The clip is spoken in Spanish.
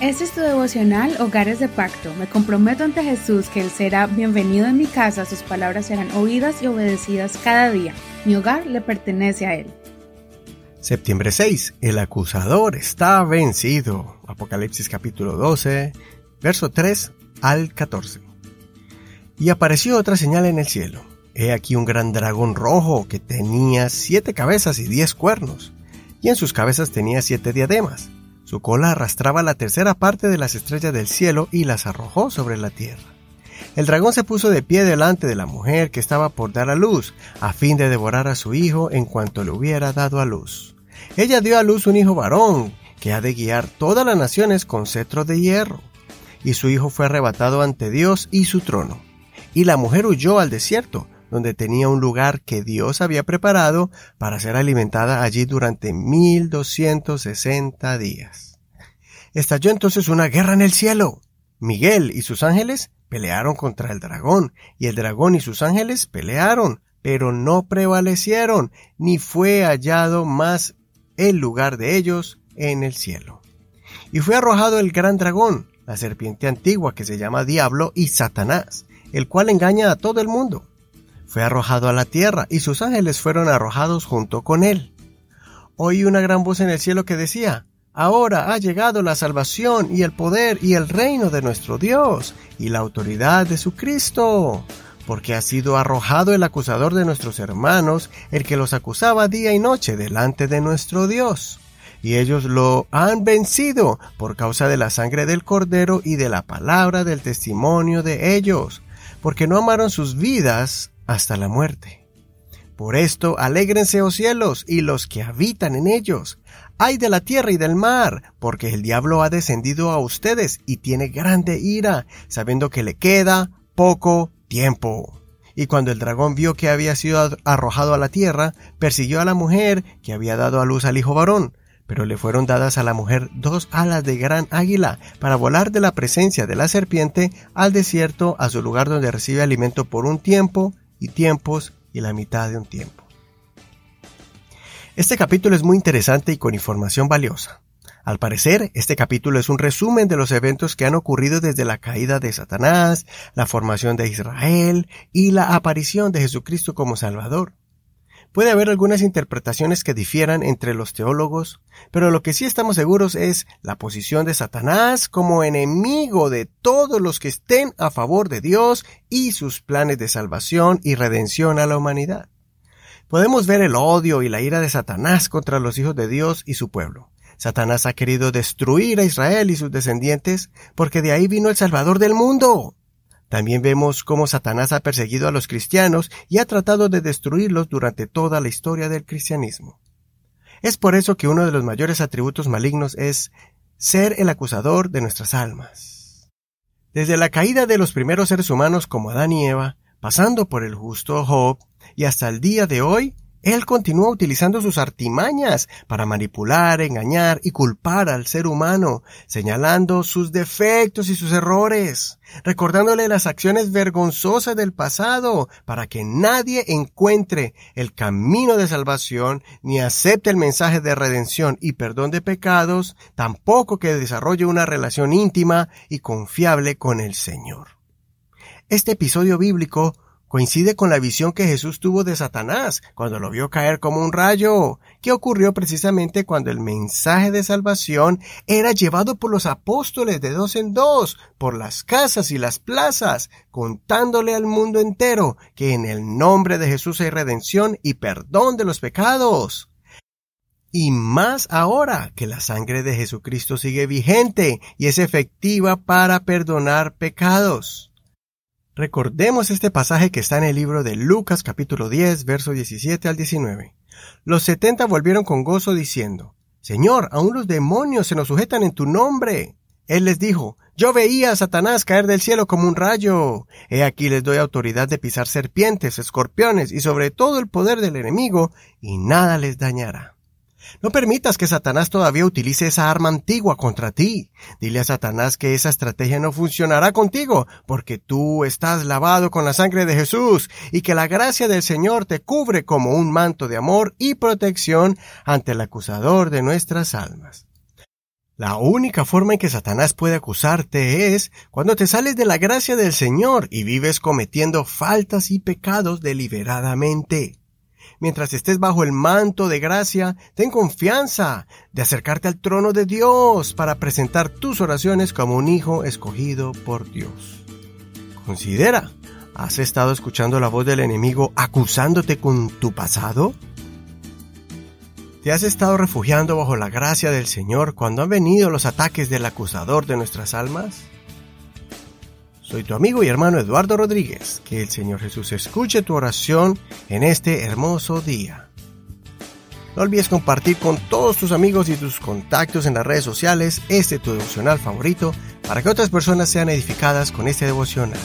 Este es tu devocional Hogares de Pacto. Me comprometo ante Jesús que Él será bienvenido en mi casa, sus palabras serán oídas y obedecidas cada día. Mi hogar le pertenece a Él. Septiembre 6. El acusador está vencido. Apocalipsis capítulo 12, verso 3 al 14. Y apareció otra señal en el cielo. He aquí un gran dragón rojo que tenía siete cabezas y diez cuernos, y en sus cabezas tenía siete diademas. Su cola arrastraba la tercera parte de las estrellas del cielo y las arrojó sobre la tierra. El dragón se puso de pie delante de la mujer que estaba por dar a luz, a fin de devorar a su hijo en cuanto le hubiera dado a luz. Ella dio a luz un hijo varón, que ha de guiar todas las naciones con cetro de hierro. Y su hijo fue arrebatado ante Dios y su trono. Y la mujer huyó al desierto, donde tenía un lugar que Dios había preparado para ser alimentada allí durante mil doscientos sesenta días. Estalló entonces una guerra en el cielo. Miguel y sus ángeles pelearon contra el dragón, y el dragón y sus ángeles pelearon, pero no prevalecieron, ni fue hallado más el lugar de ellos en el cielo. Y fue arrojado el gran dragón, la serpiente antigua que se llama Diablo y Satanás, el cual engaña a todo el mundo fue arrojado a la tierra y sus ángeles fueron arrojados junto con él. Oí una gran voz en el cielo que decía, Ahora ha llegado la salvación y el poder y el reino de nuestro Dios y la autoridad de su Cristo, porque ha sido arrojado el acusador de nuestros hermanos, el que los acusaba día y noche delante de nuestro Dios. Y ellos lo han vencido por causa de la sangre del cordero y de la palabra del testimonio de ellos, porque no amaron sus vidas hasta la muerte. Por esto, alégrense, oh cielos, y los que habitan en ellos. Ay de la tierra y del mar, porque el diablo ha descendido a ustedes y tiene grande ira, sabiendo que le queda poco tiempo. Y cuando el dragón vio que había sido arrojado a la tierra, persiguió a la mujer que había dado a luz al hijo varón. Pero le fueron dadas a la mujer dos alas de gran águila para volar de la presencia de la serpiente al desierto a su lugar donde recibe alimento por un tiempo y tiempos y la mitad de un tiempo. Este capítulo es muy interesante y con información valiosa. Al parecer, este capítulo es un resumen de los eventos que han ocurrido desde la caída de Satanás, la formación de Israel y la aparición de Jesucristo como Salvador. Puede haber algunas interpretaciones que difieran entre los teólogos, pero lo que sí estamos seguros es la posición de Satanás como enemigo de todos los que estén a favor de Dios y sus planes de salvación y redención a la humanidad. Podemos ver el odio y la ira de Satanás contra los hijos de Dios y su pueblo. Satanás ha querido destruir a Israel y sus descendientes porque de ahí vino el Salvador del mundo. También vemos cómo Satanás ha perseguido a los cristianos y ha tratado de destruirlos durante toda la historia del cristianismo. Es por eso que uno de los mayores atributos malignos es ser el acusador de nuestras almas. Desde la caída de los primeros seres humanos como Adán y Eva, pasando por el justo Job, y hasta el día de hoy, él continúa utilizando sus artimañas para manipular, engañar y culpar al ser humano, señalando sus defectos y sus errores, recordándole las acciones vergonzosas del pasado para que nadie encuentre el camino de salvación ni acepte el mensaje de redención y perdón de pecados, tampoco que desarrolle una relación íntima y confiable con el Señor. Este episodio bíblico coincide con la visión que Jesús tuvo de Satanás cuando lo vio caer como un rayo, que ocurrió precisamente cuando el mensaje de salvación era llevado por los apóstoles de dos en dos, por las casas y las plazas, contándole al mundo entero que en el nombre de Jesús hay redención y perdón de los pecados. Y más ahora que la sangre de Jesucristo sigue vigente y es efectiva para perdonar pecados. Recordemos este pasaje que está en el libro de Lucas capítulo 10, verso 17 al 19. Los setenta volvieron con gozo diciendo, Señor, aún los demonios se nos sujetan en tu nombre. Él les dijo, Yo veía a Satanás caer del cielo como un rayo. He aquí les doy autoridad de pisar serpientes, escorpiones y sobre todo el poder del enemigo, y nada les dañará. No permitas que Satanás todavía utilice esa arma antigua contra ti. Dile a Satanás que esa estrategia no funcionará contigo, porque tú estás lavado con la sangre de Jesús y que la gracia del Señor te cubre como un manto de amor y protección ante el acusador de nuestras almas. La única forma en que Satanás puede acusarte es cuando te sales de la gracia del Señor y vives cometiendo faltas y pecados deliberadamente. Mientras estés bajo el manto de gracia, ten confianza de acercarte al trono de Dios para presentar tus oraciones como un hijo escogido por Dios. Considera, ¿has estado escuchando la voz del enemigo acusándote con tu pasado? ¿Te has estado refugiando bajo la gracia del Señor cuando han venido los ataques del acusador de nuestras almas? Soy tu amigo y hermano Eduardo Rodríguez. Que el Señor Jesús escuche tu oración en este hermoso día. No olvides compartir con todos tus amigos y tus contactos en las redes sociales este tu devocional favorito para que otras personas sean edificadas con este devocional.